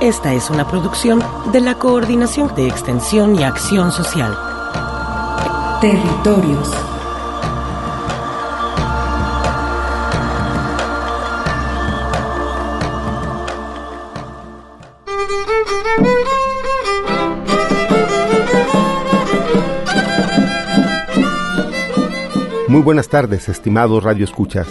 Esta es una producción de la Coordinación de Extensión y Acción Social. Territorios. Muy buenas tardes, estimados Radio Escuchas.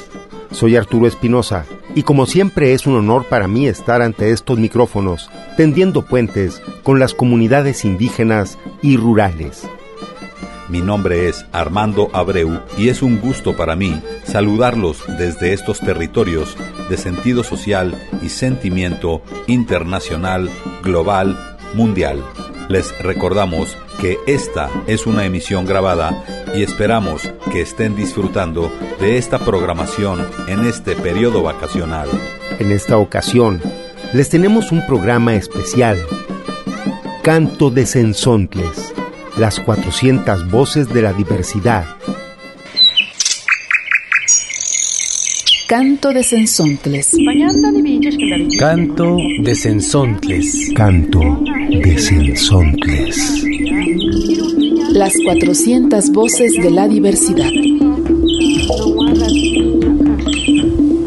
Soy Arturo Espinosa y como siempre es un honor para mí estar ante estos micrófonos, tendiendo puentes con las comunidades indígenas y rurales. Mi nombre es Armando Abreu y es un gusto para mí saludarlos desde estos territorios de sentido social y sentimiento internacional, global, mundial. Les recordamos que esta es una emisión grabada y esperamos que estén disfrutando de esta programación en este periodo vacacional. En esta ocasión, les tenemos un programa especial. Canto de Sensontles, las 400 voces de la diversidad. Canto de Sensontles. Canto de Sensontles. Canto de Sensontles. Las 400 voces de la diversidad.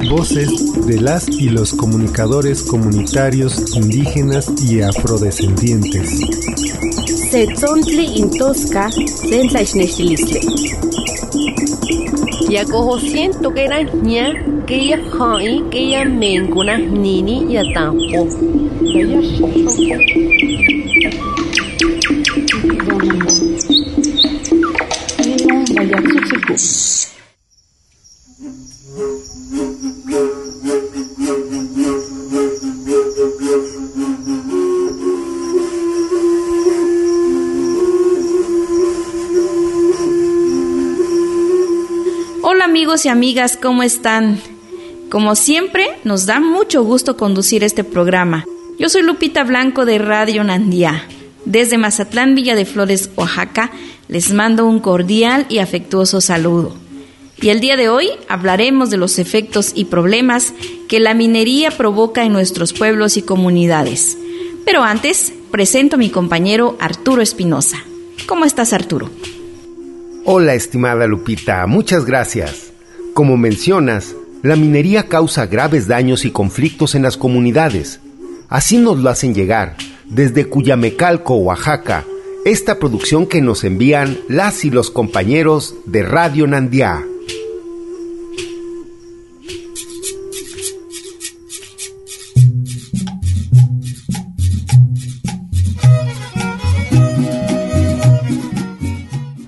Voces de las y los comunicadores comunitarios indígenas y afrodescendientes. Setzontli intosca sentlaichnechtilisleh. Yakoho siento que era ña que ya hai que ya menkuna nini ya tampo. Y amigas, ¿cómo están? Como siempre, nos da mucho gusto conducir este programa. Yo soy Lupita Blanco de Radio Nandía. Desde Mazatlán, Villa de Flores, Oaxaca, les mando un cordial y afectuoso saludo. Y el día de hoy hablaremos de los efectos y problemas que la minería provoca en nuestros pueblos y comunidades. Pero antes, presento a mi compañero Arturo Espinosa. ¿Cómo estás, Arturo? Hola, estimada Lupita, muchas gracias. Como mencionas, la minería causa graves daños y conflictos en las comunidades. Así nos lo hacen llegar, desde Cuyamecalco, Oaxaca, esta producción que nos envían las y los compañeros de Radio Nandiá.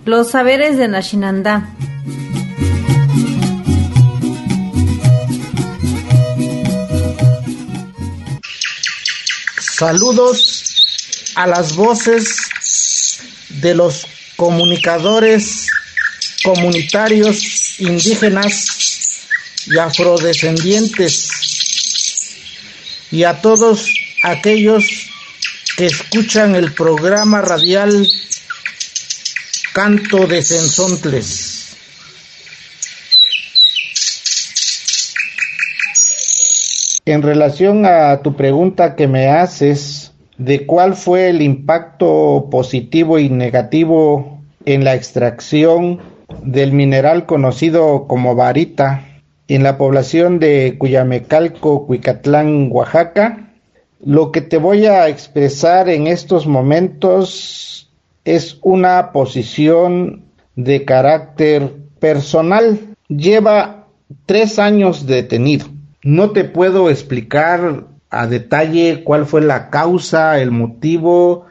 Los saberes de Nashinandá. Saludos a las voces de los comunicadores comunitarios indígenas y afrodescendientes y a todos aquellos que escuchan el programa radial Canto de Sensontles. En relación a tu pregunta que me haces de cuál fue el impacto positivo y negativo en la extracción del mineral conocido como varita en la población de Cuyamecalco, Cuicatlán, Oaxaca, lo que te voy a expresar en estos momentos es una posición de carácter personal. Lleva tres años detenido. No te puedo explicar a detalle cuál fue la causa, el motivo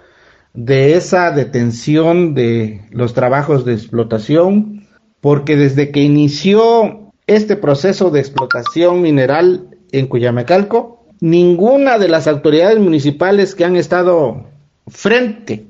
de esa detención de los trabajos de explotación, porque desde que inició este proceso de explotación mineral en Cuyamecalco, ninguna de las autoridades municipales que han estado frente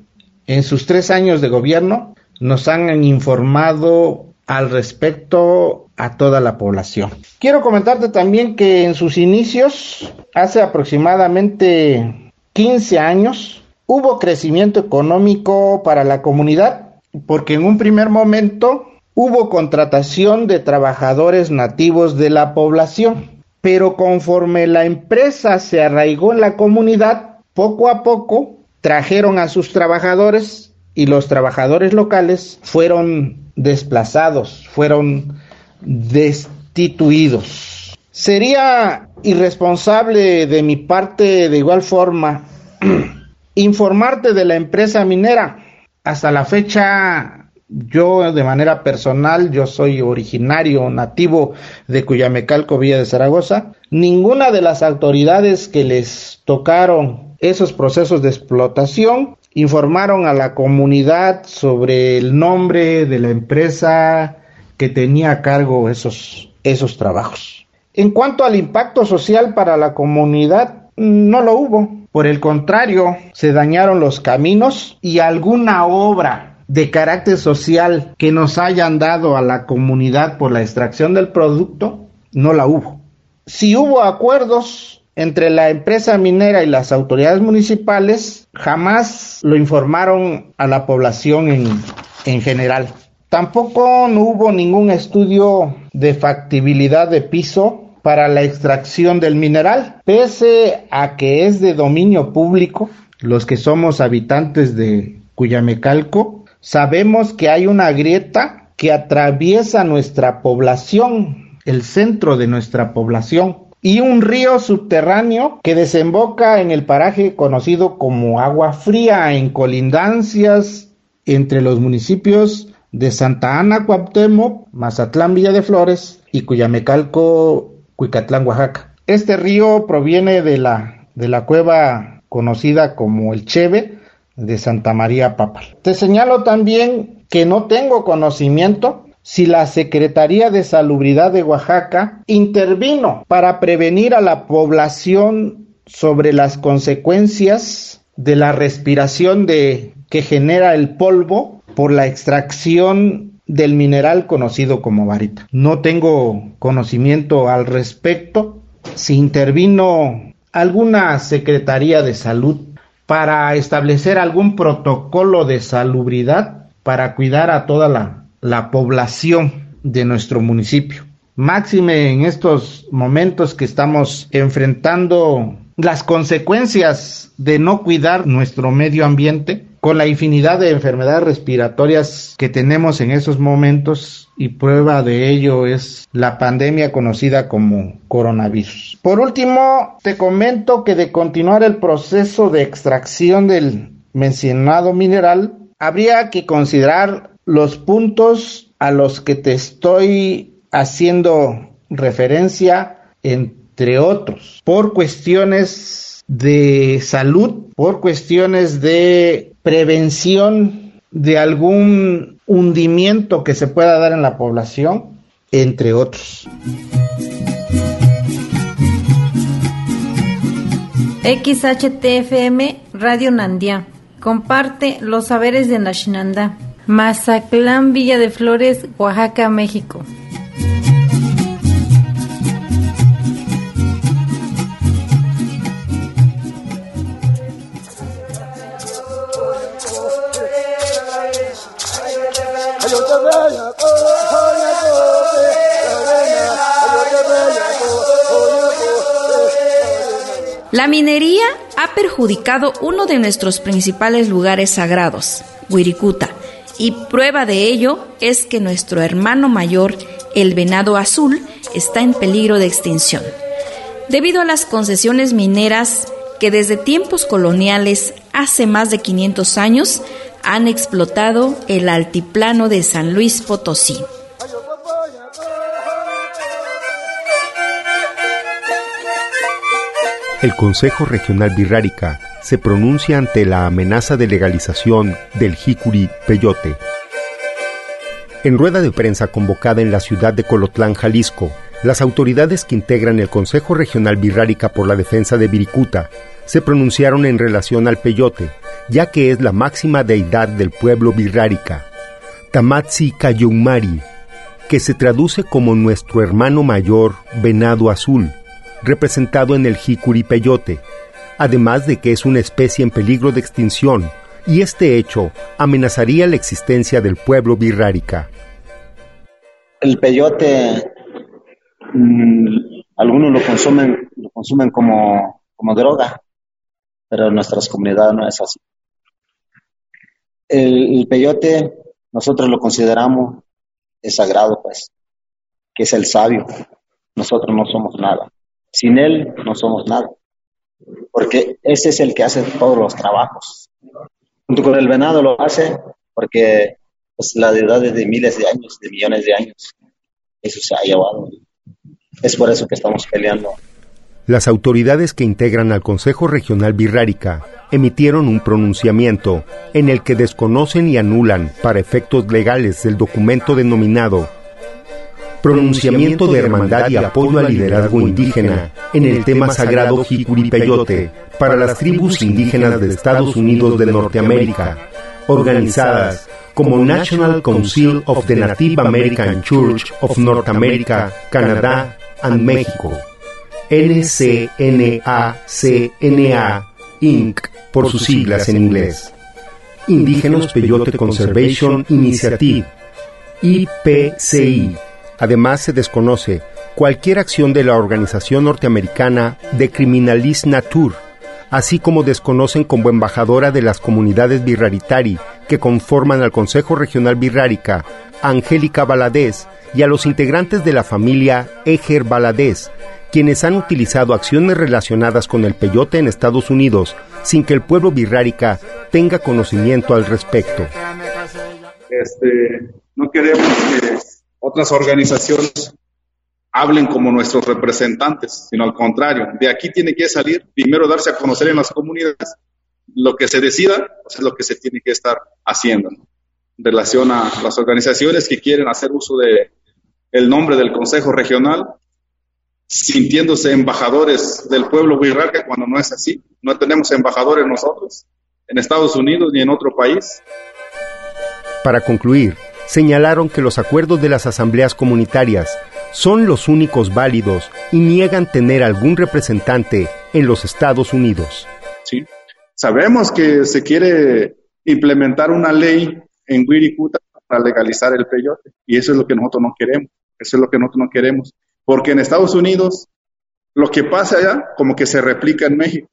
en sus tres años de gobierno nos han informado al respecto a toda la población. Quiero comentarte también que en sus inicios, hace aproximadamente 15 años, hubo crecimiento económico para la comunidad, porque en un primer momento hubo contratación de trabajadores nativos de la población, pero conforme la empresa se arraigó en la comunidad, poco a poco trajeron a sus trabajadores y los trabajadores locales fueron desplazados, fueron destituidos. Sería irresponsable de mi parte de igual forma informarte de la empresa minera. Hasta la fecha, yo de manera personal, yo soy originario nativo de Cuyamecalco, Villa de Zaragoza. Ninguna de las autoridades que les tocaron esos procesos de explotación informaron a la comunidad sobre el nombre de la empresa que tenía a cargo esos, esos trabajos. En cuanto al impacto social para la comunidad, no lo hubo. Por el contrario, se dañaron los caminos y alguna obra de carácter social que nos hayan dado a la comunidad por la extracción del producto, no la hubo. Si hubo acuerdos entre la empresa minera y las autoridades municipales jamás lo informaron a la población en, en general. Tampoco no hubo ningún estudio de factibilidad de piso para la extracción del mineral, pese a que es de dominio público, los que somos habitantes de Cuyamecalco, sabemos que hay una grieta que atraviesa nuestra población, el centro de nuestra población, y un río subterráneo que desemboca en el paraje conocido como Agua Fría en colindancias entre los municipios de Santa Ana, Cuauhtémoc, Mazatlán, Villa de Flores y Cuyamecalco, Cuicatlán, Oaxaca. Este río proviene de la, de la cueva conocida como el Cheve de Santa María Papal. Te señalo también que no tengo conocimiento si la Secretaría de Salubridad de Oaxaca intervino para prevenir a la población sobre las consecuencias de la respiración de que genera el polvo por la extracción del mineral conocido como varita. No tengo conocimiento al respecto si intervino alguna Secretaría de Salud para establecer algún protocolo de salubridad para cuidar a toda la la población de nuestro municipio. Máxime en estos momentos que estamos enfrentando las consecuencias de no cuidar nuestro medio ambiente con la infinidad de enfermedades respiratorias que tenemos en esos momentos y prueba de ello es la pandemia conocida como coronavirus. Por último, te comento que de continuar el proceso de extracción del mencionado mineral, habría que considerar los puntos a los que te estoy haciendo referencia, entre otros, por cuestiones de salud, por cuestiones de prevención de algún hundimiento que se pueda dar en la población, entre otros. XHTFM Radio Nandia comparte los saberes de Nashinanda. Mazaclán, Villa de Flores, Oaxaca, México. La minería ha perjudicado uno de nuestros principales lugares sagrados, Wirikuta, y prueba de ello es que nuestro hermano mayor, el venado azul, está en peligro de extinción. Debido a las concesiones mineras que desde tiempos coloniales, hace más de 500 años, han explotado el altiplano de San Luis Potosí. El Consejo Regional Birrárica se pronuncia ante la amenaza de legalización del jicuri peyote. En rueda de prensa convocada en la ciudad de Colotlán, Jalisco, las autoridades que integran el Consejo Regional Birrárica por la Defensa de Viricuta se pronunciaron en relación al peyote, ya que es la máxima deidad del pueblo birrárica, Tamatsi Kayumari, que se traduce como nuestro hermano mayor venado azul, representado en el jicuri peyote, además de que es una especie en peligro de extinción, y este hecho amenazaría la existencia del pueblo birrárica. El peyote, mm, algunos lo consumen, lo consumen como, como droga, pero en nuestras comunidades no es así. El, peyote nosotros lo consideramos es sagrado, pues, que es el sabio. Nosotros no somos nada. Sin él no somos nada. Porque ese es el que hace todos los trabajos. Junto con el venado lo hace porque pues, la deidad es de miles de años, de millones de años. Eso se ha llevado. Es por eso que estamos peleando. Las autoridades que integran al Consejo Regional Birrárica emitieron un pronunciamiento en el que desconocen y anulan para efectos legales el documento denominado Pronunciamiento de Hermandad y Apoyo al Liderazgo Indígena en el tema sagrado Jicuri-Peyote para las tribus indígenas de Estados Unidos de Norteamérica, organizadas como National Council of the Native American Church of North America, Canadá and México, NCNACNA Inc., por sus siglas en inglés. Indígenas Peyote Conservation Initiative, IPCI. Además, se desconoce cualquier acción de la organización norteamericana de Criminalist Nature, así como desconocen como embajadora de las comunidades birraritari que conforman al Consejo Regional Birrárica, Angélica Valadez, y a los integrantes de la familia Eger Valadez, quienes han utilizado acciones relacionadas con el peyote en Estados Unidos sin que el pueblo birrárica tenga conocimiento al respecto. Este, no queremos que otras organizaciones hablen como nuestros representantes, sino al contrario, de aquí tiene que salir, primero darse a conocer en las comunidades, lo que se decida pues, es lo que se tiene que estar haciendo en relación a las organizaciones que quieren hacer uso de el nombre del Consejo Regional, sintiéndose embajadores del pueblo birraca cuando no es así. No tenemos embajadores nosotros en Estados Unidos ni en otro país. Para concluir, señalaron que los acuerdos de las asambleas comunitarias son los únicos válidos y niegan tener algún representante en los Estados Unidos. Sí, sabemos que se quiere implementar una ley en Wirikuta para legalizar el peyote y eso es lo que nosotros no queremos. Eso es lo que nosotros no queremos. Porque en Estados Unidos, lo que pasa allá, como que se replica en México.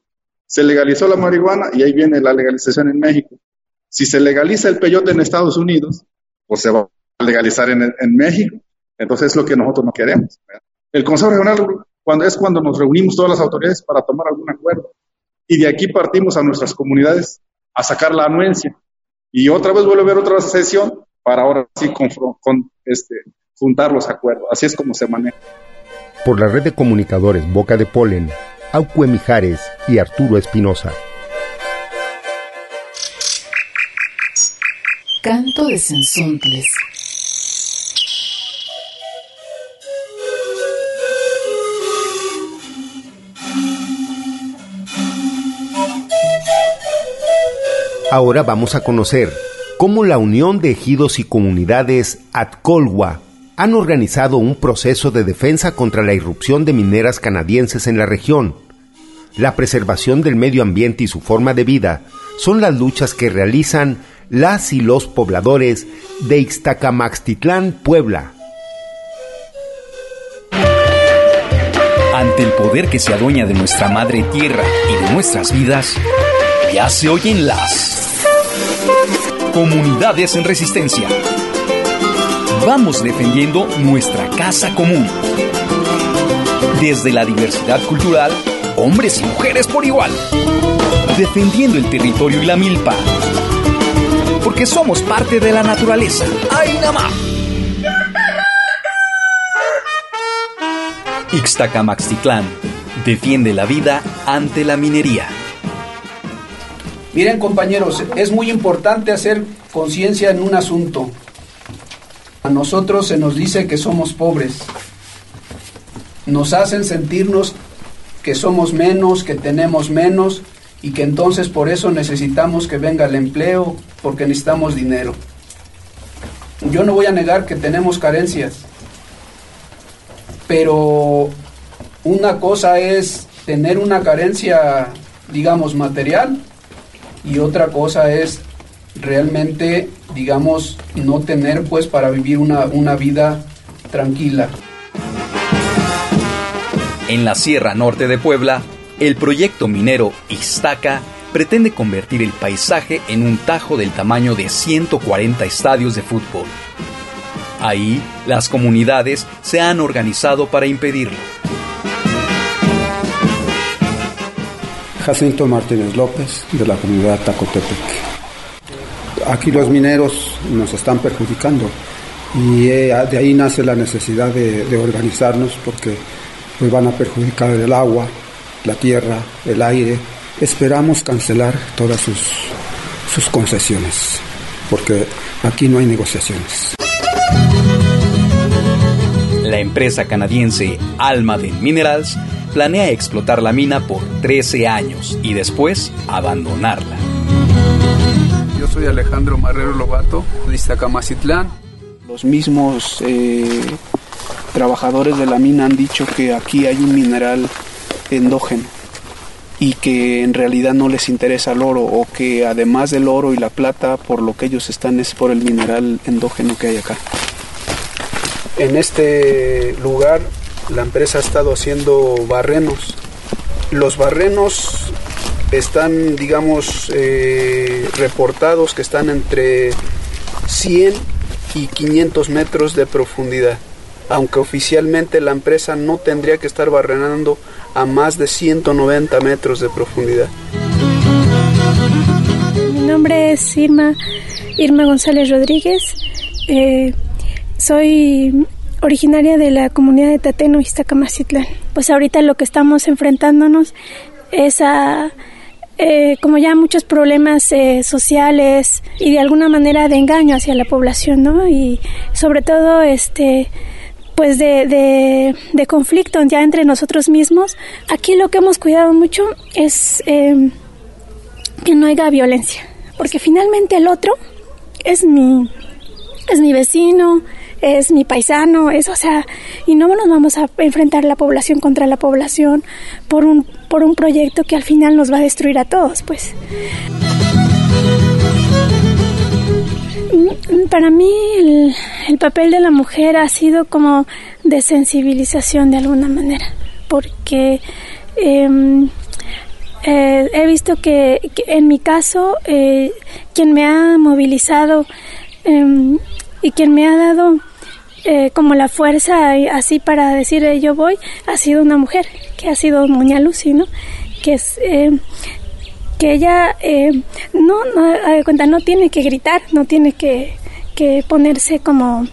Se legalizó la marihuana y ahí viene la legalización en México. Si se legaliza el peyote en Estados Unidos, pues se va a legalizar en, en México. Entonces es lo que nosotros no queremos. El Consejo Regional cuando, es cuando nos reunimos todas las autoridades para tomar algún acuerdo. Y de aquí partimos a nuestras comunidades a sacar la anuencia. Y otra vez vuelve a haber otra sesión para ahora sí con, con este, juntar los acuerdos. Así es como se maneja. Por la red de comunicadores Boca de Polen, Aucue Mijares y Arturo Espinosa. Canto de Sensontles. Ahora vamos a conocer cómo la Unión de Ejidos y Comunidades Atcolwa han organizado un proceso de defensa contra la irrupción de mineras canadienses en la región. La preservación del medio ambiente y su forma de vida son las luchas que realizan las y los pobladores de Ixtacamaxtitlán, Puebla. Ante el poder que se adueña de nuestra madre tierra y de nuestras vidas, ya se oyen las comunidades en resistencia vamos defendiendo nuestra casa común. Desde la diversidad cultural, hombres y mujeres por igual. Defendiendo el territorio y la milpa. Porque somos parte de la naturaleza. ¡Ay, más! Ixtacamaxtitlán defiende la vida ante la minería. Miren compañeros, es muy importante hacer conciencia en un asunto. A nosotros se nos dice que somos pobres. Nos hacen sentirnos que somos menos, que tenemos menos y que entonces por eso necesitamos que venga el empleo, porque necesitamos dinero. Yo no voy a negar que tenemos carencias, pero una cosa es tener una carencia, digamos, material y otra cosa es realmente, digamos, no tener pues para vivir una, una vida tranquila. En la Sierra Norte de Puebla, el proyecto minero Iztaca pretende convertir el paisaje en un tajo del tamaño de 140 estadios de fútbol. Ahí, las comunidades se han organizado para impedirlo. Jacinto Martínez López, de la comunidad Tacotepec. Aquí los mineros nos están perjudicando y eh, de ahí nace la necesidad de, organizarnos porque pues van a perjudicar el agua, la tierra, el aire. Esperamos cancelar todas sus, sus concesiones porque aquí no hay negociaciones. La empresa canadiense Almaden Minerals planea explotar la mina por 13 años y después abandonarla. Yo soy Alejandro Marrero Lobato, de Iztacamacitlán. Los mismos eh, trabajadores de la mina han dicho que aquí hay un mineral endógeno y que en realidad no les interesa el oro o que además del oro y la plata por lo que ellos están es por el mineral endógeno que hay acá. En este lugar la empresa ha estado haciendo barrenos. Los barrenos están, digamos, eh, reportados que están entre 100 y 500 metros de profundidad, aunque oficialmente la empresa no tendría que estar barrenando a más de 190 metros de profundidad. Mi nombre es Irma, Irma González Rodríguez. Eh, soy originaria de la comunidad de Tateno, Iztacamacitlán. Pues ahorita lo que estamos enfrentándonos es a, eh, como ya muchos problemas eh, sociales y de alguna manera de engaño hacia la población, ¿no? Y sobre todo, este pues de, de, de conflicto ya entre nosotros mismos. Aquí lo que hemos cuidado mucho es eh, que no haya violencia, porque finalmente el otro es mi, es mi vecino, es mi paisano, es, o sea, y no nos vamos a enfrentar la población contra la población por un, por un proyecto que al final nos va a destruir a todos, pues. Para mí el, el papel de la mujer ha sido como de sensibilización de alguna manera, porque em, eh, he visto que, en mi caso eh, quien me ha movilizado em, y quien me ha dado eh, como la fuerza así para decir yo voy ha sido una mujer que ha sido Lucy no que es que ella no no cuenta no tiene que gritar no tiene que, que ponerse como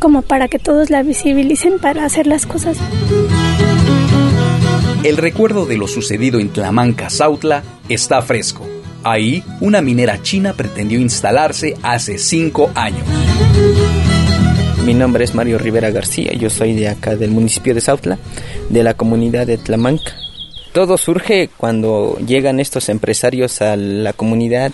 como para que todos la visibilicen para hacer las cosas el recuerdo de lo sucedido en Tlamanca, Sautla, está fresco. Ahí, una minera china pretendió instalarse hace cinco años. Mi nombre es Mario Rivera García, yo soy de acá del municipio de Sautla, de la comunidad de Tlamanca. Todo surge cuando llegan estos empresarios a la comunidad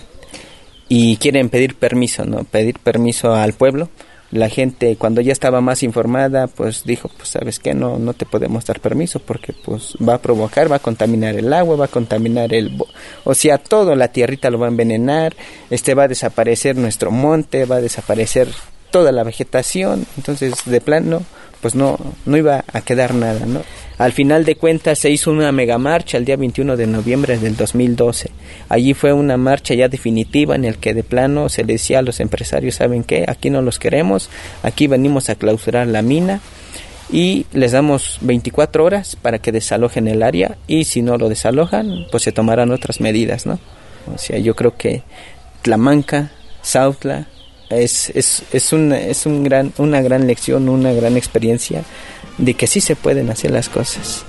y quieren pedir permiso, ¿no? Pedir permiso al pueblo. La gente cuando ya estaba más informada, pues dijo, pues sabes qué, no no te podemos dar permiso porque pues va a provocar, va a contaminar el agua, va a contaminar el o sea, todo la tierrita lo va a envenenar, este va a desaparecer nuestro monte, va a desaparecer toda la vegetación, entonces de plano pues no, no iba a quedar nada, ¿no? Al final de cuentas se hizo una mega marcha el día 21 de noviembre del 2012. Allí fue una marcha ya definitiva en el que de plano se decía a los empresarios, ¿saben qué? Aquí no los queremos, aquí venimos a clausurar la mina y les damos 24 horas para que desalojen el área y si no lo desalojan, pues se tomarán otras medidas, ¿no? O sea, yo creo que Tlamanca Sautla. Es, es, es, una, es un gran, una gran lección, una gran experiencia de que sí se pueden hacer las cosas.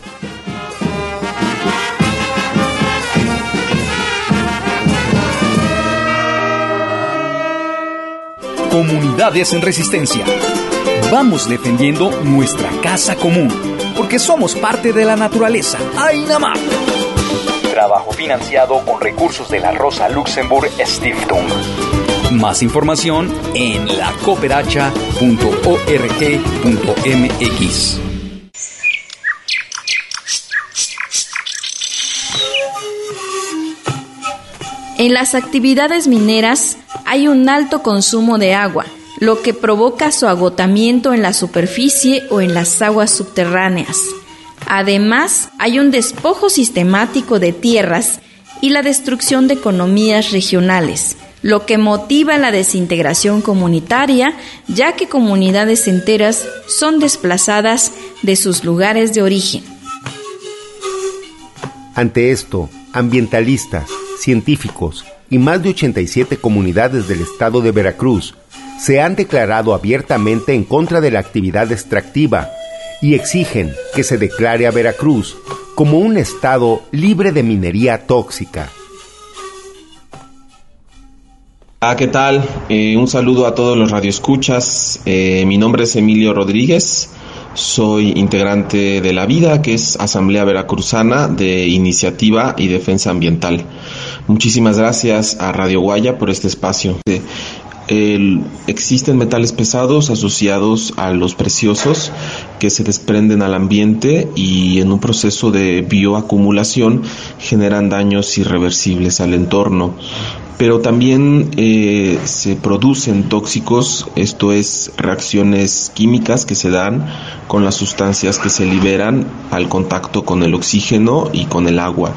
Comunidades en resistencia. Vamos defendiendo nuestra casa común, porque somos parte de la naturaleza. ¡Ainamá! Trabajo financiado con recursos de la Rosa Luxemburg Stiftung. Más información en lacooperacha.org.mx. En las actividades mineras hay un alto consumo de agua, lo que provoca su agotamiento en la superficie o en las aguas subterráneas. Además, hay un despojo sistemático de tierras y la destrucción de economías regionales, lo que motiva la desintegración comunitaria, ya que comunidades enteras son desplazadas de sus lugares de origen. Ante esto, ambientalistas, científicos y más de 87 comunidades del estado de Veracruz se han declarado abiertamente en contra de la actividad extractiva y exigen que se declare a Veracruz como un estado libre de minería tóxica. Ah, ¿qué tal? Eh, un saludo a todos los radioescuchas. Eh, mi nombre es Emilio Rodríguez. Soy integrante de La Vida, que es Asamblea Veracruzana de Iniciativa y Defensa Ambiental. Muchísimas gracias a Radio Guaya por este espacio. existen metales pesados asociados a los preciosos que se desprenden al ambiente y en un proceso de bioacumulación generan daños irreversibles al entorno pero también eh, se producen tóxicos, esto es reacciones químicas que se dan con las sustancias que se liberan al contacto con el oxígeno y con el agua.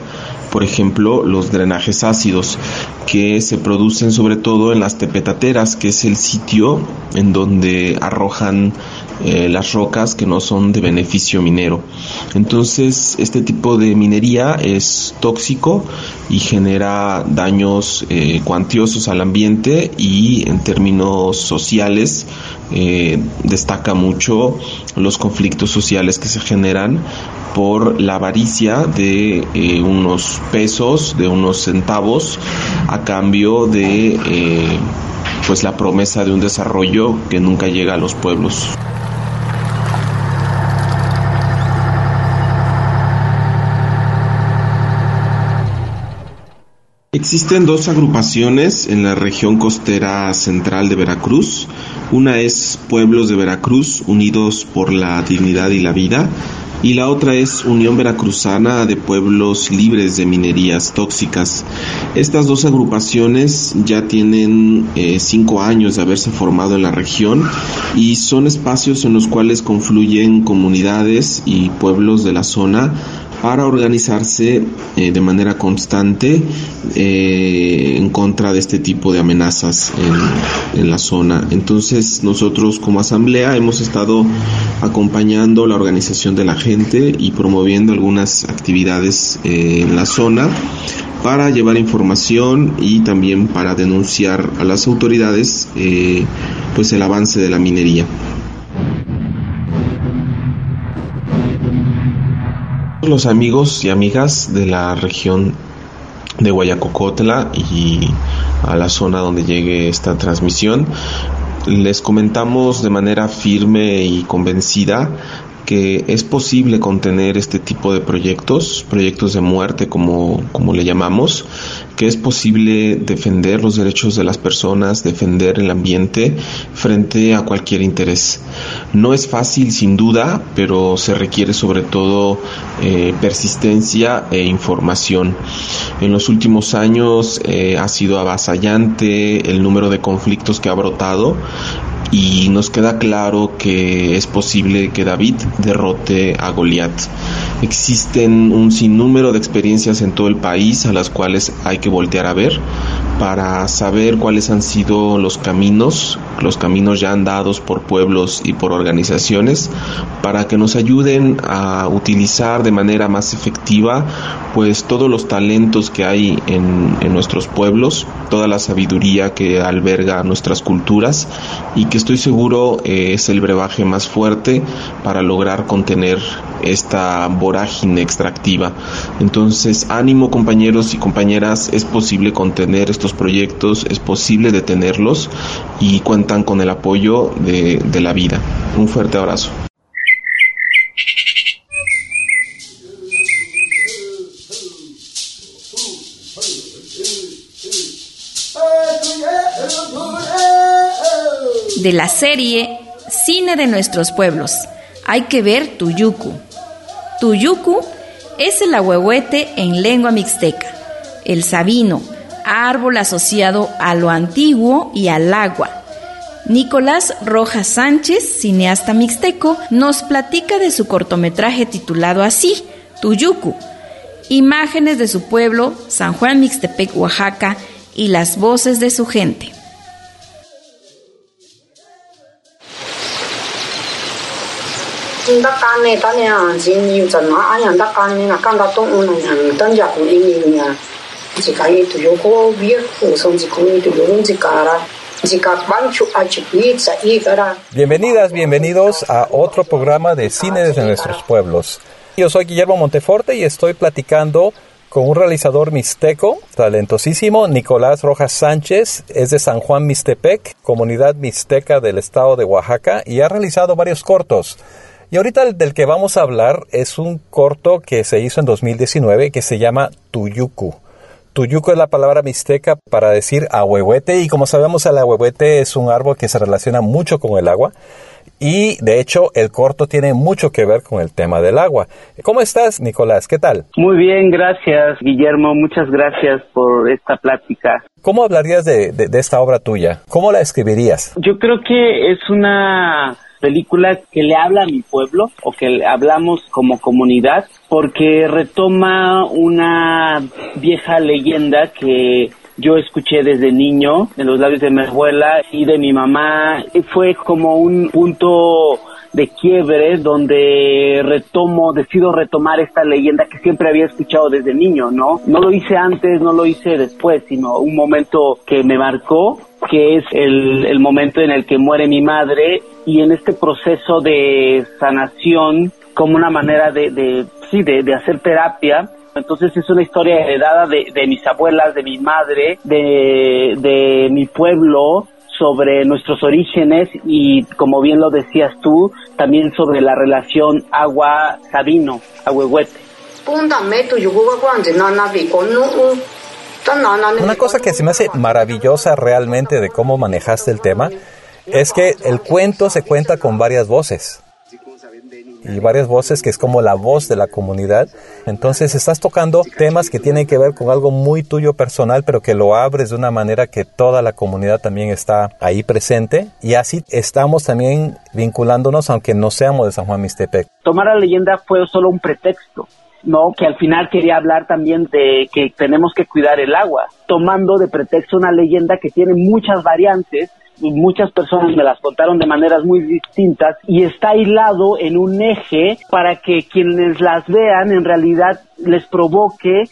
Por ejemplo, los drenajes ácidos que se producen sobre todo en las tepetateras, que es el sitio en donde arrojan eh, las rocas que no son de beneficio minero. Entonces, este tipo de minería es tóxico y genera daños eh, cuantiosos al ambiente y en términos sociales eh, destaca mucho los conflictos sociales que se generan por la avaricia de unos pesos, de unos centavos, a cambio de pues la promesa de un desarrollo que nunca llega a los pueblos. Existen dos agrupaciones en la región costera central de Veracruz. Una es Pueblos de Veracruz Unidos por la Dignidad y la Vida y la otra es Unión Veracruzana de Pueblos Libres de Minerías Tóxicas. Estas dos agrupaciones ya tienen eh, cinco años de haberse formado en la región y son espacios en los cuales confluyen comunidades y pueblos de la zona para organizarse eh, de manera constante eh, en contra de este tipo de amenazas en, la zona. Entonces nosotros como asamblea hemos estado acompañando la organización de la gente y promoviendo algunas actividades eh, en la zona para llevar información y también para denunciar a las autoridades pues el avance de la minería. Los amigos y amigas de la región de Guayacocotla y a la zona donde llegue esta transmisión. Les comentamos de manera firme y convencida que es posible contener este tipo de proyectos, proyectos de muerte como, como le llamamos, que es posible defender los derechos de las personas, defender el ambiente frente a cualquier interés. No es fácil sin duda, pero se requiere sobre todo eh, persistencia e información. En los últimos años eh, ha sido avasallante el número de conflictos que ha brotado y nos queda claro que es posible que David derrote a Goliat. Existen un sinnúmero de experiencias en todo el país a las cuales hay que voltear a ver para saber cuáles han sido los caminos, los caminos ya andados por pueblos y por organizaciones, para que nos ayuden a utilizar de manera más efectiva pues todos los talentos que hay en, nuestros pueblos, toda la sabiduría que alberga nuestras culturas y que estoy seguro eh, es el brebaje más fuerte para lograr contener esta vorágine extractiva. Entonces, ánimo compañeros y compañeras, es posible contener estos proyectos, es posible detenerlos y cuentan con el apoyo de, de la vida. Un fuerte abrazo. De la serie Cine de nuestros pueblos, hay que ver Tuyucu. Tuyucu es el ahuehuete en lengua mixteca, el sabino, árbol asociado a lo antiguo y al agua. Nicolás Rojas Sánchez, cineasta mixteco, nos platica de su cortometraje titulado así, Tuyucu, imágenes de su pueblo, San Juan Mixtepec, Oaxaca, y las voces de su gente. Bienvenidas, bienvenidos a otro programa de Cine desde nuestros pueblos. Yo soy Guillermo Monteforte y estoy platicando con un realizador mixteco, talentosísimo, Nicolás Rojas Sánchez, es de San Juan Mixtepec, comunidad mixteca del estado de Oaxaca, y ha realizado varios cortos. Y ahorita el del que vamos a hablar es un corto que se hizo en 2019 que se llama Tuyucu. Tuyuco es la palabra mixteca para decir ahuehuete y como sabemos el ahuehuete es un árbol que se relaciona mucho con el agua y de hecho el corto tiene mucho que ver con el tema del agua. ¿Cómo estás Nicolás? ¿Qué tal? Muy bien, gracias Guillermo, muchas gracias por esta plática. ¿Cómo hablarías de, de, de esta obra tuya? ¿Cómo la escribirías? Yo creo que es una película que le habla a mi pueblo o que hablamos como comunidad porque retoma una vieja leyenda que yo escuché desde niño en los labios de mi abuela y de mi mamá. Fue como un punto de quiebre donde retomo, decido retomar esta leyenda que siempre había escuchado desde niño, ¿no? No lo hice antes, no lo hice después, sino un momento que me marcó que es el, el momento en el que muere mi madre y en este proceso de sanación como una manera de, de sí, de, de hacer terapia, entonces es una historia heredada de, de mis abuelas, de mi madre, de, de mi pueblo, sobre nuestros orígenes y como bien lo decías tú, también sobre la relación agua-sabino, agüehuete. Una cosa que se me hace maravillosa realmente de cómo manejaste el tema es que el cuento se cuenta con varias voces y varias voces que es como la voz de la comunidad. Entonces estás tocando temas que tienen que ver con algo muy tuyo personal, pero que lo abres de una manera que toda la comunidad también está ahí presente y así estamos también vinculándonos aunque no seamos de San Juan Mixtepec. Tomar la leyenda fue solo un pretexto. ¿No? Que al final quería hablar también de que tenemos que cuidar el agua, tomando de pretexto una leyenda que tiene muchas variantes y muchas personas me las contaron de maneras muy distintas y está aislado en un eje para que quienes las vean en realidad les provoque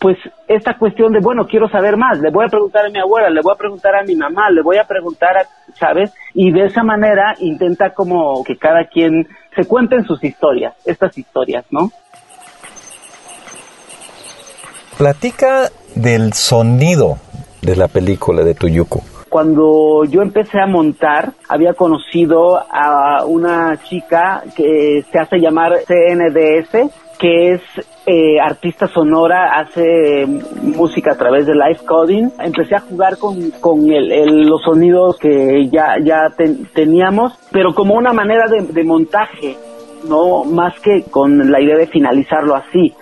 pues esta cuestión de, bueno, quiero saber más, le voy a preguntar a mi abuela, le voy a preguntar a mi mamá, le voy a preguntar a, ¿sabes? Y de esa manera intenta como que cada quien se cuenten sus historias, estas historias, ¿no? Platica del sonido de la película de Tuyuco. Cuando yo empecé a montar, había conocido a una chica que se hace llamar CNDS, que es eh, artista sonora, hace música a través de live coding. Empecé a jugar con, con el, los sonidos que ya, ya ten, teníamos, pero como una manera de, de montaje, no más que con la idea de finalizarlo así.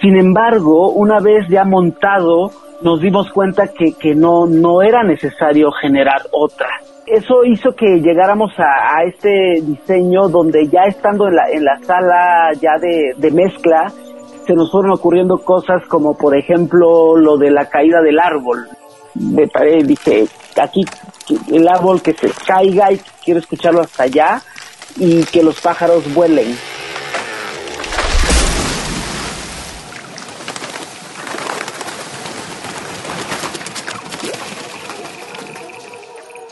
Sin embargo, una vez ya montado, nos dimos cuenta que, que no, no era necesario generar otra. Eso hizo que llegáramos a, a, este diseño donde ya estando en la, en la sala ya de, de mezcla, se nos fueron ocurriendo cosas como por ejemplo lo de la caída del árbol. me paré, dije, aquí el árbol que se caiga y quiero escucharlo hasta allá y que los pájaros vuelen.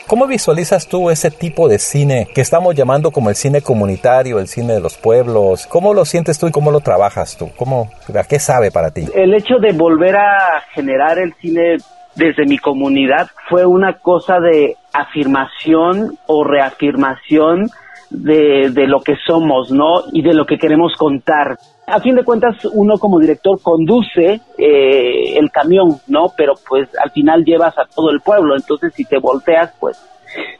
¿Cómo visualizas tú ese tipo de cine que estamos llamando como el cine comunitario, el cine de los pueblos? ¿Cómo lo sientes tú y cómo lo trabajas tú? ¿Cómo, ¿A qué sabe para ti? El hecho de volver a generar el cine desde mi comunidad fue una cosa de afirmación o reafirmación de, de lo que somos, ¿no? Y de lo que queremos contar a fin de cuentas uno como director conduce eh, el camión, ¿no? Pero pues al final llevas a todo el pueblo, entonces si te volteas, pues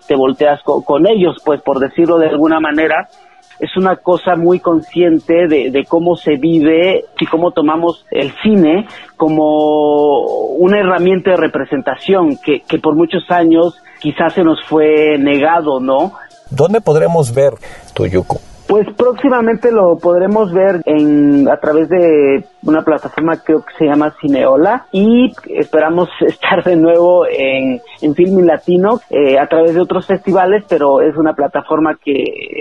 te volteas con, ellos, pues por decirlo de alguna manera, es una cosa muy consciente de, cómo se vive y cómo tomamos el cine como una herramienta de representación que, que por muchos años quizás se nos fue negado, ¿no? ¿Dónde podremos ver Tuyuco? Pues próximamente lo podremos ver en a través de una plataforma creo que se llama Cineola y esperamos estar de nuevo en, en Filming Latino eh, a través de otros festivales, pero es una plataforma que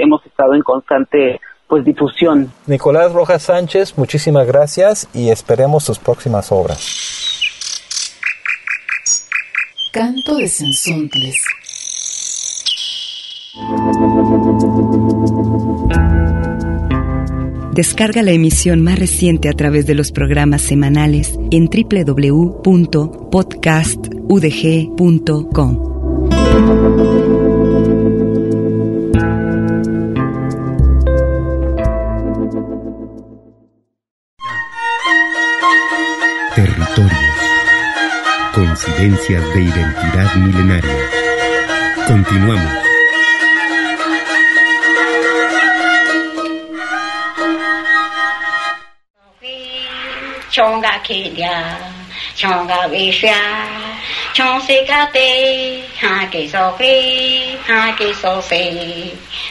hemos estado en constante pues difusión. Nicolás Rojas Sánchez, muchísimas gracias y esperemos sus próximas obras. Canto de Sensontles. Descarga la emisión más reciente a través de los programas semanales en www.podcastudg.com. Territorios. Coincidencias de identidad milenaria. Continuamos. Chonga kindia chonga visha chong se ka te ha ke so fi ha ke so se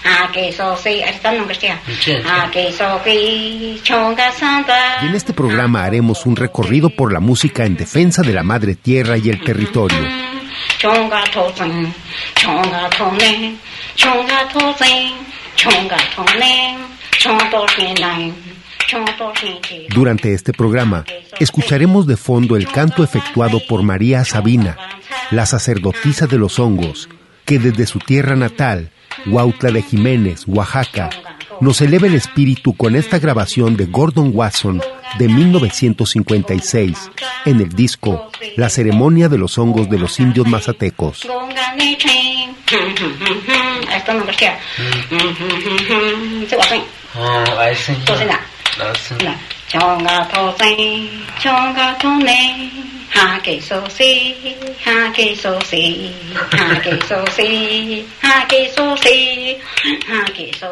ha ke so se está no ha ke so fi chonga santa y en este programa haremos un recorrido por la música en defensa de la madre tierra y el territorio. Chonga to chonga to ne chonga to chonga to ne chong to durante este programa, escucharemos de fondo el canto efectuado por María Sabina, la sacerdotisa de los hongos, que desde su tierra natal, Huautla de Jiménez, Oaxaca, nos eleva el espíritu con esta grabación de Gordon Watson de 1956 en el disco La ceremonia de los hongos de los indios mazatecos.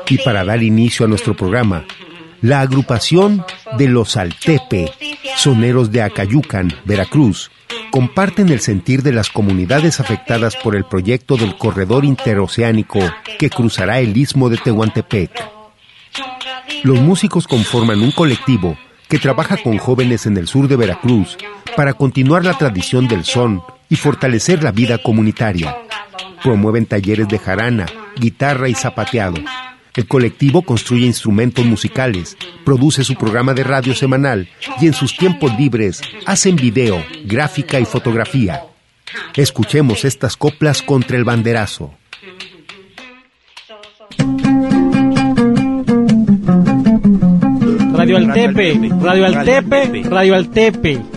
Y para dar inicio a nuestro programa, la agrupación de los Altepe, soneros de Acayucan, Veracruz, comparten el sentir de las comunidades afectadas por el proyecto del corredor interoceánico que cruzará el istmo de Tehuantepec. Los músicos conforman un colectivo que trabaja con jóvenes en el sur de Veracruz para continuar la tradición del son y fortalecer la vida comunitaria. Promueven talleres de jarana, guitarra y zapateado. El colectivo construye instrumentos musicales, produce su programa de radio semanal y en sus tiempos libres hacen video, gráfica y fotografía. Escuchemos estas coplas contra el banderazo. Radio Altepe, Radio Altepe, Radio Altepe.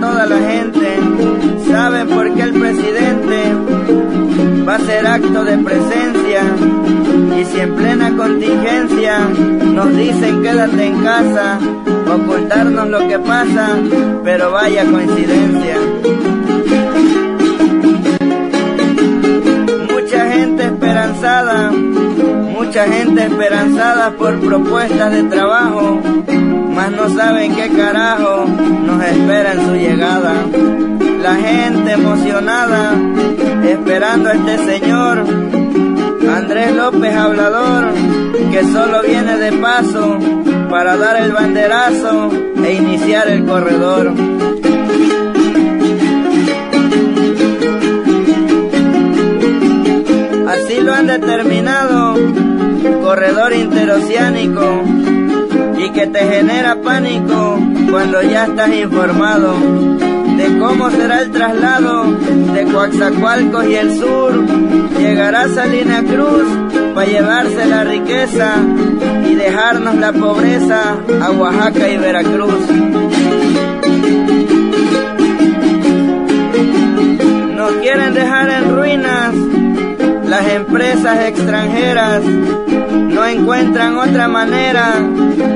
toda la gente. Saben por qué el presidente va a ser acto de presencia. Y si en plena contingencia nos dicen quédate en casa, ocultarnos lo que pasa, pero vaya coincidencia. Mucha gente esperanzada, mucha gente esperanzada por propuestas de trabajo mas no saben qué carajo nos espera en su llegada. La gente emocionada, esperando a este señor, Andrés López Hablador, que solo viene de paso para dar el banderazo e iniciar el corredor. Así lo han determinado, corredor interoceánico, y que te genera pánico cuando ya estás informado de cómo será el traslado de Coaxacualcos y el sur. Llegará Salina Cruz para llevarse la riqueza y dejarnos la pobreza a Oaxaca y Veracruz. Nos quieren dejar las empresas extranjeras no encuentran otra manera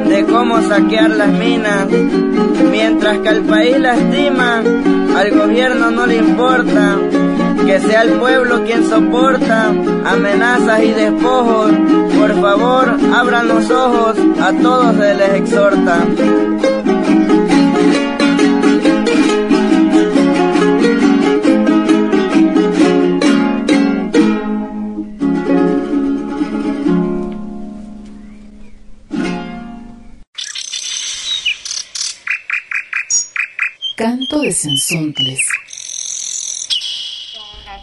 de cómo saquear las minas, mientras que al país lastima, al gobierno no le importa, que sea el pueblo quien soporta amenazas y despojos, por favor abran los ojos, a todos se les exhorta.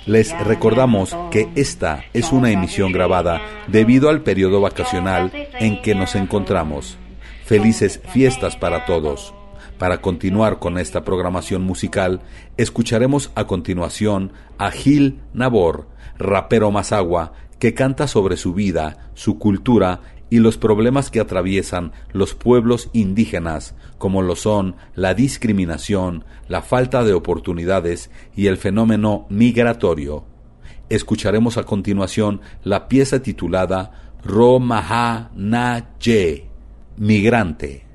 Les recordamos que esta es una emisión grabada debido al periodo vacacional en que nos encontramos. Felices fiestas para todos. Para continuar con esta programación musical, escucharemos a continuación a Gil Nabor, rapero Mazagua, que canta sobre su vida, su cultura y los problemas que atraviesan los pueblos indígenas, como lo son la discriminación, la falta de oportunidades y el fenómeno migratorio. Escucharemos a continuación la pieza titulada Romaha Na Ye, Migrante.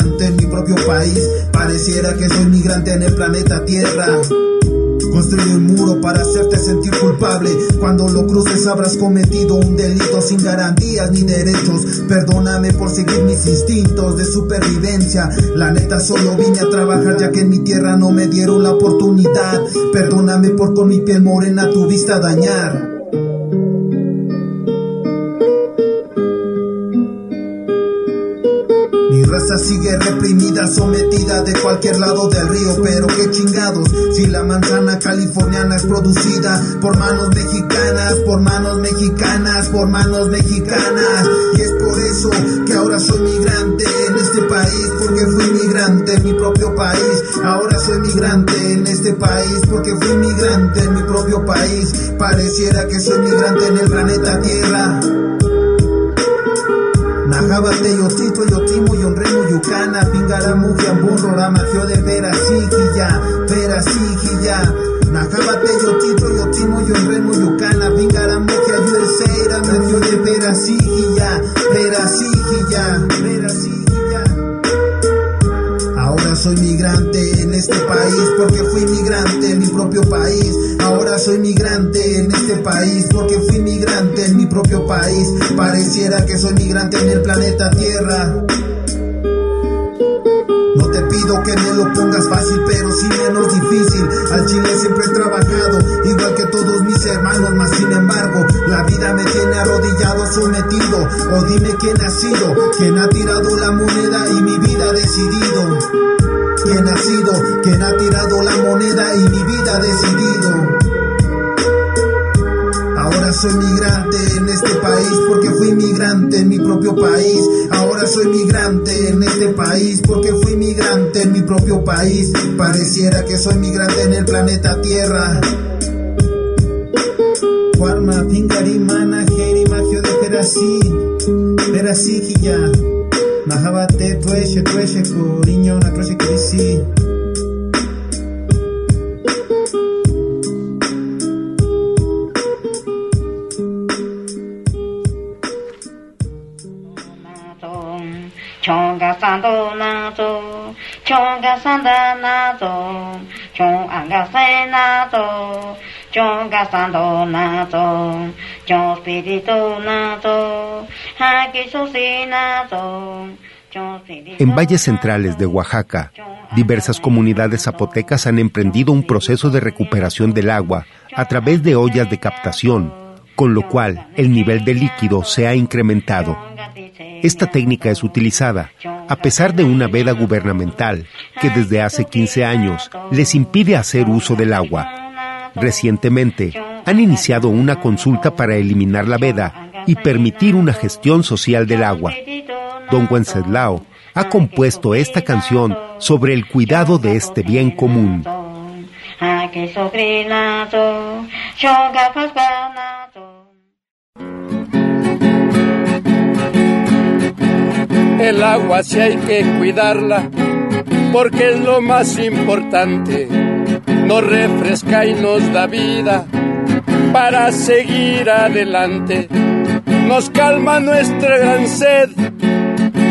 En mi propio país. Pareciera que soy migrante en el planeta Tierra. Construye un muro para hacerte sentir culpable. Cuando lo cruces habrás cometido un delito sin garantías ni derechos. Perdóname por seguir mis instintos de supervivencia. La neta solo vine a trabajar ya que en mi tierra no me dieron la oportunidad. Perdóname por con mi piel morena tu vista dañar. Sigue reprimida, sometida de cualquier lado del río, pero qué chingados, si la manzana californiana es producida por manos mexicanas, por manos mexicanas, por manos mexicanas, y es por eso que ahora soy migrante en este país, porque fui migrante en mi propio país, ahora soy migrante en este país, porque fui migrante en mi propio país, pareciera que soy migrante en el planeta Tierra. Najabate yo tito yo yucana pingara mugia burro de vera ya vera ya Najabate yo tito yo timo yo remo yucana pingara mugia yo la magio de vera ya vera ya vera Ahora soy migrante en este país porque fui migrante en mi propio país. Ahora soy migrante en este país porque fui migrante en mi propio país. Pareciera que soy migrante en el planeta Tierra. Te pido que me lo pongas fácil, pero sí menos difícil. Al chile siempre he trabajado, igual que todos mis hermanos, más sin embargo, la vida me tiene arrodillado, sometido. O dime quién ha sido, quién ha tirado la moneda y mi vida decidido. ¿Quién ha sido, quién ha tirado la moneda y mi vida decidido. Ahora soy migrante en este país porque fui migrante en mi propio país. Ahora soy migrante en este país porque fui migrante en mi propio país. Pareciera que soy migrante en el planeta Tierra. Juanma, Pingari, Mana, Magio de Perasí, Perasí, ya. Mahabate, Tueshe, Tueshe, Coriño, Natroche, Crisi. En valles centrales de Oaxaca, diversas comunidades zapotecas han emprendido un proceso de recuperación del agua a través de ollas de captación, con lo cual el nivel de líquido se ha incrementado. Esta técnica es utilizada a pesar de una veda gubernamental que desde hace 15 años les impide hacer uso del agua. Recientemente han iniciado una consulta para eliminar la veda y permitir una gestión social del agua. Don Wenceslao ha compuesto esta canción sobre el cuidado de este bien común. El agua sí hay que cuidarla porque es lo más importante. Nos refresca y nos da vida para seguir adelante. Nos calma nuestra gran sed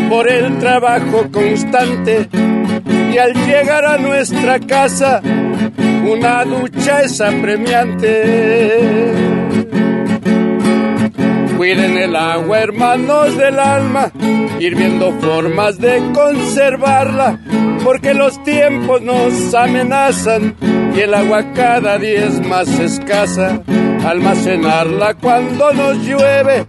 por el trabajo constante y al llegar a nuestra casa una ducha es apremiante. Cuiden el agua, hermanos del alma, ir viendo formas de conservarla, porque los tiempos nos amenazan y el agua cada día es más escasa. Almacenarla cuando nos llueve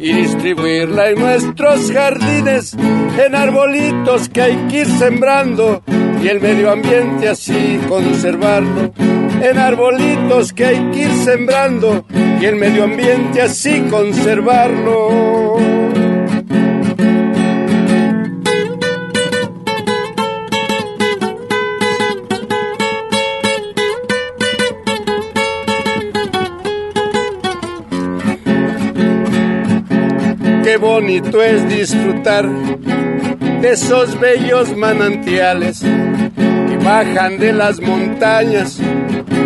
y distribuirla en nuestros jardines, en arbolitos que hay que ir sembrando y el medio ambiente así conservarlo. En arbolitos que hay que ir sembrando y el medio ambiente así conservarlo. Bonito es disfrutar de esos bellos manantiales que bajan de las montañas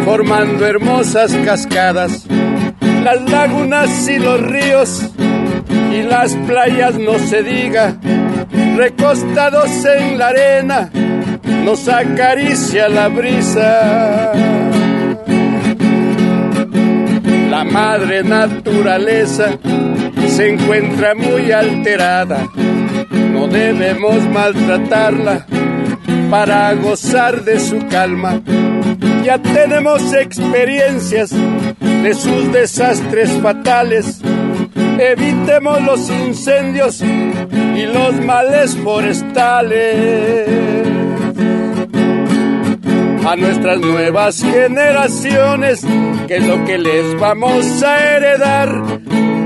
formando hermosas cascadas, las lagunas y los ríos y las playas no se diga, recostados en la arena nos acaricia la brisa. La madre naturaleza se encuentra muy alterada, no debemos maltratarla para gozar de su calma. Ya tenemos experiencias de sus desastres fatales. Evitemos los incendios y los males forestales. A nuestras nuevas generaciones, que es lo que les vamos a heredar?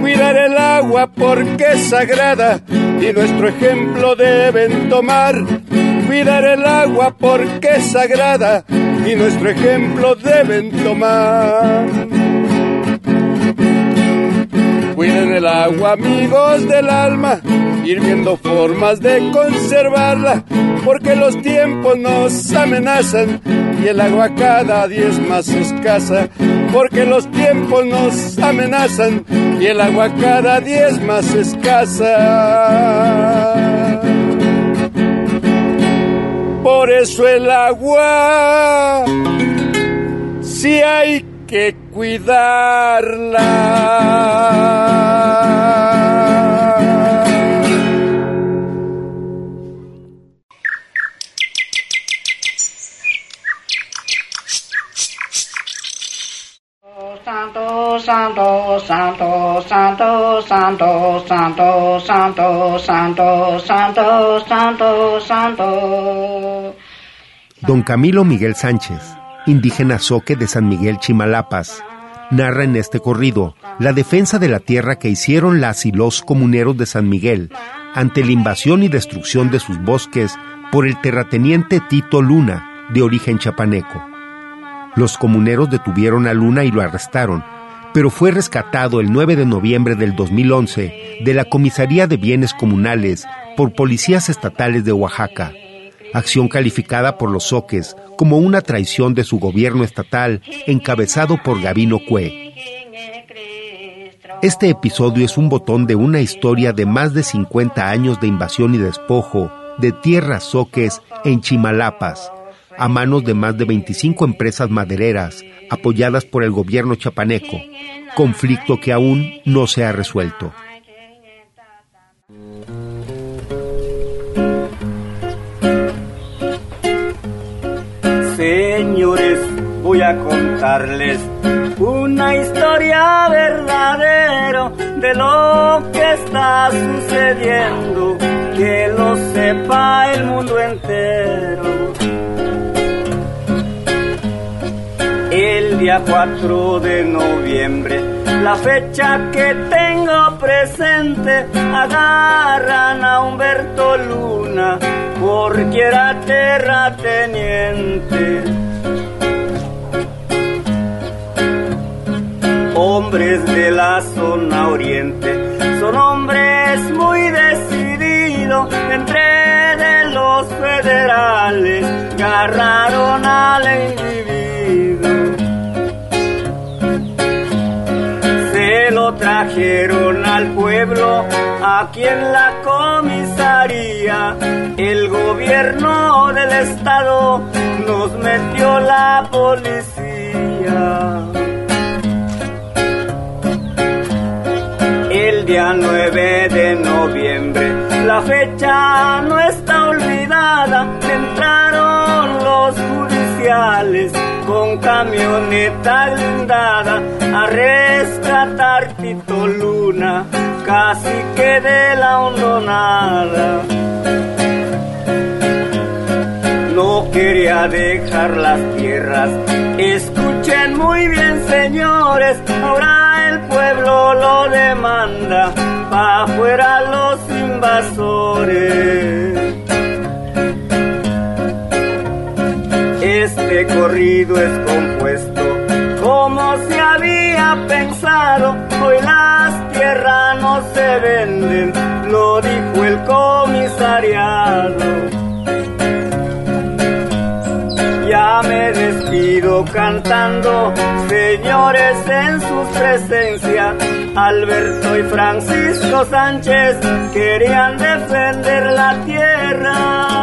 Cuidar el agua porque es sagrada y nuestro ejemplo deben tomar. Cuidar el agua porque es sagrada y nuestro ejemplo deben tomar. Cuiden el agua, amigos del alma, ir viendo formas de conservarla, porque los tiempos nos amenazan y el agua cada día es más escasa, porque los tiempos nos amenazan y el agua cada día es más escasa. Por eso el agua, si hay que cuidarla. Santo, santo, santo, santo, santo, santo, santo, santo, santo, santo, santo. Don Camilo Miguel Sánchez, indígena zoque de San Miguel Chimalapas, narra en este corrido la defensa de la tierra que hicieron las y los comuneros de San Miguel ante la invasión y destrucción de sus bosques por el terrateniente Tito Luna, de origen chapaneco. Los comuneros detuvieron a Luna y lo arrestaron, pero fue rescatado el 9 de noviembre del 2011 de la Comisaría de Bienes Comunales por policías estatales de Oaxaca, acción calificada por los soques como una traición de su gobierno estatal encabezado por Gavino Cue. Este episodio es un botón de una historia de más de 50 años de invasión y despojo de tierras soques en Chimalapas, a manos de más de 25 empresas madereras apoyadas por el gobierno chapaneco, conflicto que aún no se ha resuelto. A contarles una historia verdadera de lo que está sucediendo, que lo sepa el mundo entero. El día 4 de noviembre, la fecha que tengo presente, agarran a Humberto Luna porque era terrateniente. Hombres de la zona oriente son hombres muy decididos entre los federales agarraron al individuo. Se lo trajeron al pueblo aquí en la comisaría. El gobierno del estado nos metió la policía. Día 9 de noviembre. La fecha no está olvidada, entraron los judiciales con camioneta blindada a rescatar Tito Luna, casi que de la hondonada. No quería dejar las tierras, escuchen muy bien señores, ahora lo demanda, pa' afuera los invasores. Este corrido es compuesto como se había pensado, hoy las tierras no se venden, lo dijo el comisariado. Ya me cantando, señores en su presencia. Alberto y Francisco Sánchez querían defender la tierra.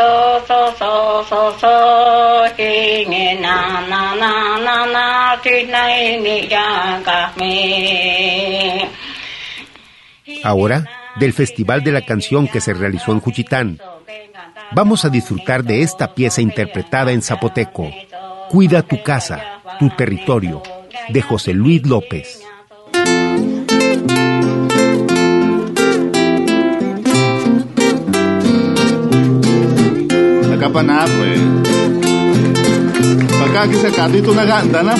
so so so so so hi nghe na na na na na ti nai ni ya me Ahora, del Festival de la Canción que se realizó en Juchitán, vamos a disfrutar de esta pieza interpretada en zapoteco, Cuida tu casa, tu territorio, de José Luis López. Acá para nada, pues. Acá que se una ganda, ¿no?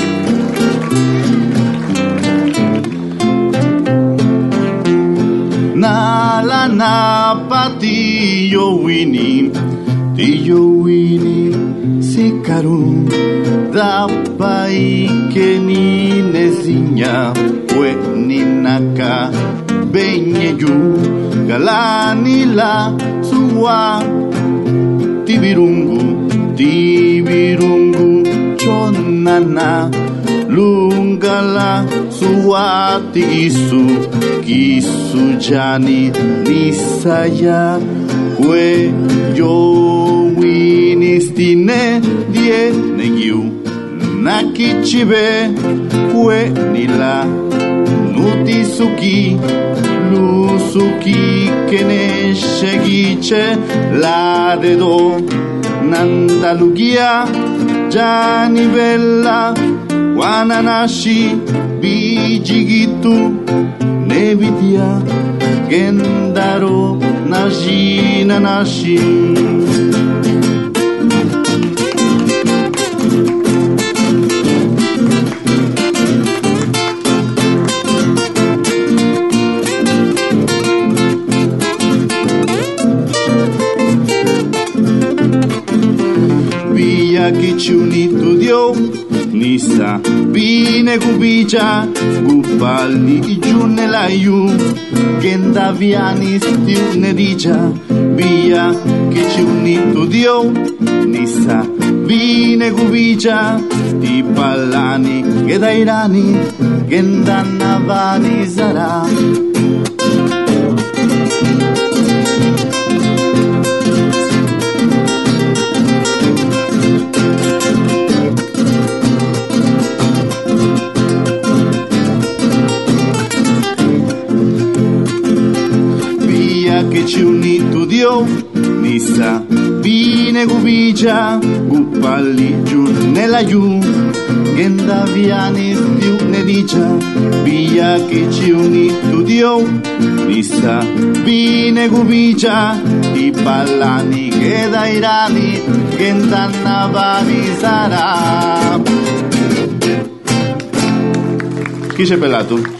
Na la na patillo wini. Tillo wini sikaru. Da pai ni nezinya we ni naka benye yu galani la suwa tibirungu tibirungu chonana lungala suati isu kisu jani nisaya we yo winistine die negiu nakichibe we nila nutisuki lusuki kene shegiche la dedo nandalugia jani bella wananashi bijigitu nebitia gendaro najina nashi. Villa kichuni tu dio nisa vine vine gubicha gupali junelayu genda vianis tiunericha via che ci unito dio nissa vine gubicha ti pallani che dai rani genda navani sarà che ci unito Dio Nissa vine gubicia Gupalli giù nella giù Genda viani più ne dicia Via che ci Dio Nissa vine gubicia I pallani che dai rani Genda navani sarà Chi c'è pelato?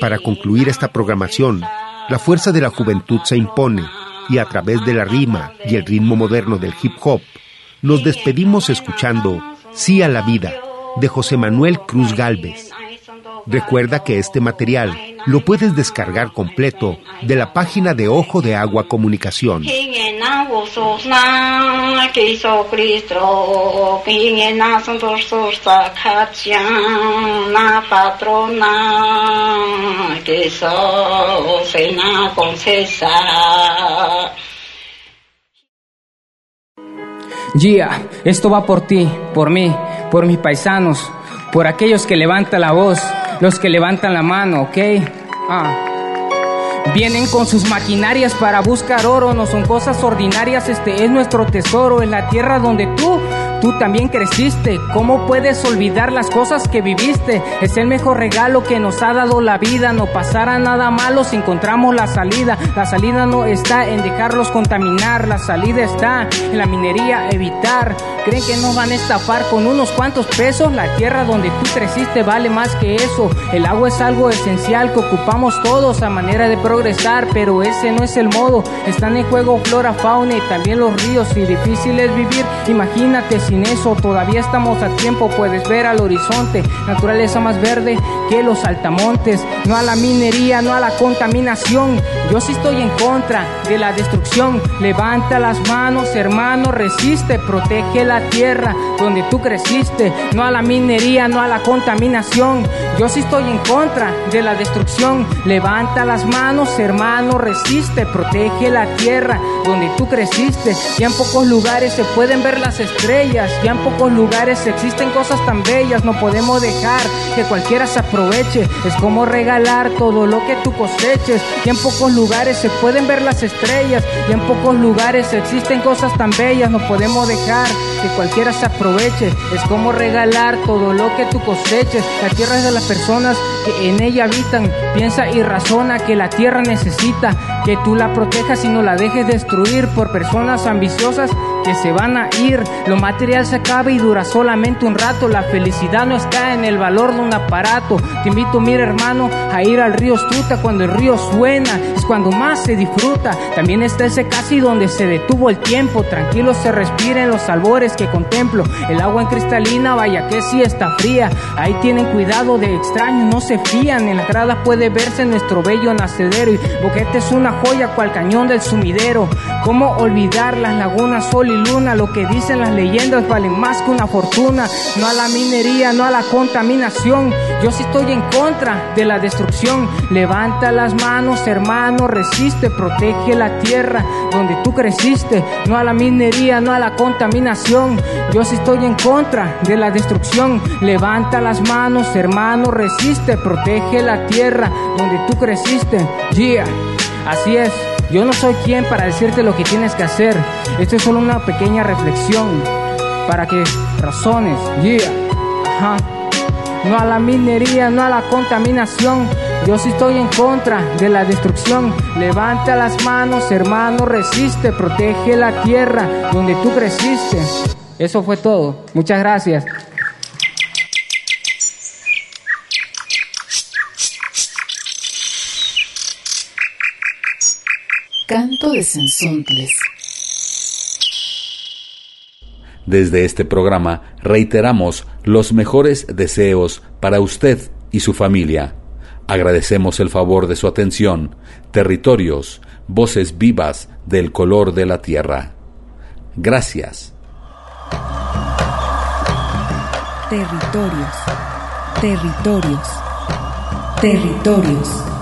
Para concluir esta programación, la fuerza de la juventud se impone y a través de la rima y el ritmo moderno del hip hop, nos despedimos escuchando Sí a la vida de José Manuel Cruz Galvez. Recuerda que este material lo puedes descargar completo de la página de Ojo de Agua Comunicación. Gia, esto va por ti, por mí, por mis paisanos, por aquellos que levantan la voz los que levantan la mano, ¿ok? Ah. Vienen con sus maquinarias para buscar oro, no son cosas ordinarias, este es nuestro tesoro, en la tierra donde tú Tú también creciste, ¿cómo puedes olvidar las cosas que viviste? Es el mejor regalo que nos ha dado la vida, no pasará nada malo si encontramos la salida. La salida no está en dejarlos contaminar, la salida está en la minería evitar. ¿Creen que nos van a estafar con unos cuantos pesos? La tierra donde tú creciste vale más que eso. El agua es algo esencial que ocupamos todos a manera de progresar, pero ese no es el modo. Están en juego flora, fauna y también los ríos y difícil es vivir. Imagínate si sin eso todavía estamos a tiempo, puedes ver al horizonte, naturaleza más verde que los altamontes, no a la minería, no a la contaminación. Yo sí estoy en contra de la destrucción. Levanta las manos, hermano, resiste, protege la tierra donde tú creciste, no a la minería, no a la contaminación. Yo sí estoy en contra de la destrucción. Levanta las manos, hermano, resiste, protege la tierra donde tú creciste. Ya en pocos lugares se pueden ver las estrellas ya en pocos lugares existen cosas tan bellas, no podemos dejar que cualquiera se aproveche. Es como regalar todo lo que tú coseches. Y en pocos lugares se pueden ver las estrellas, y en pocos lugares existen cosas tan bellas, no podemos dejar que cualquiera se aproveche. Es como regalar todo lo que tú coseches. La tierra es de las personas que en ella habitan. Piensa y razona que la tierra necesita que tú la protejas y no la dejes destruir por personas ambiciosas que se van a ir. Lo material se acaba y dura solamente un rato. La felicidad no está en el valor de un aparato. Te invito, mira hermano, a ir al río Struta cuando el río suena. Es cuando más se disfruta. También está ese casi donde se detuvo el tiempo. Tranquilo se respira en los albores que contemplo. El agua en cristalina, vaya que sí está fría. Ahí tienen cuidado de extraños, no se fían. En la grada puede verse nuestro bello nacedero. Y Boquete es una joya cual cañón del sumidero. ¿Cómo olvidar las lagunas sólidas? Luna. Lo que dicen las leyendas valen más que una fortuna. No a la minería, no a la contaminación. Yo sí estoy en contra de la destrucción. Levanta las manos, hermano, resiste, protege la tierra donde tú creciste. No a la minería, no a la contaminación. Yo sí estoy en contra de la destrucción. Levanta las manos, hermano, resiste, protege la tierra donde tú creciste. Yeah, así es. Yo no soy quien para decirte lo que tienes que hacer. Esto es solo una pequeña reflexión para que razones. Yeah, ajá. No a la minería, no a la contaminación. Yo sí estoy en contra de la destrucción. Levanta las manos, hermano, resiste, protege la tierra donde tú creciste. Eso fue todo. Muchas gracias. Canto de Sensontles. Desde este programa reiteramos los mejores deseos para usted y su familia. Agradecemos el favor de su atención. Territorios, voces vivas del color de la tierra. Gracias. Territorios, territorios, territorios.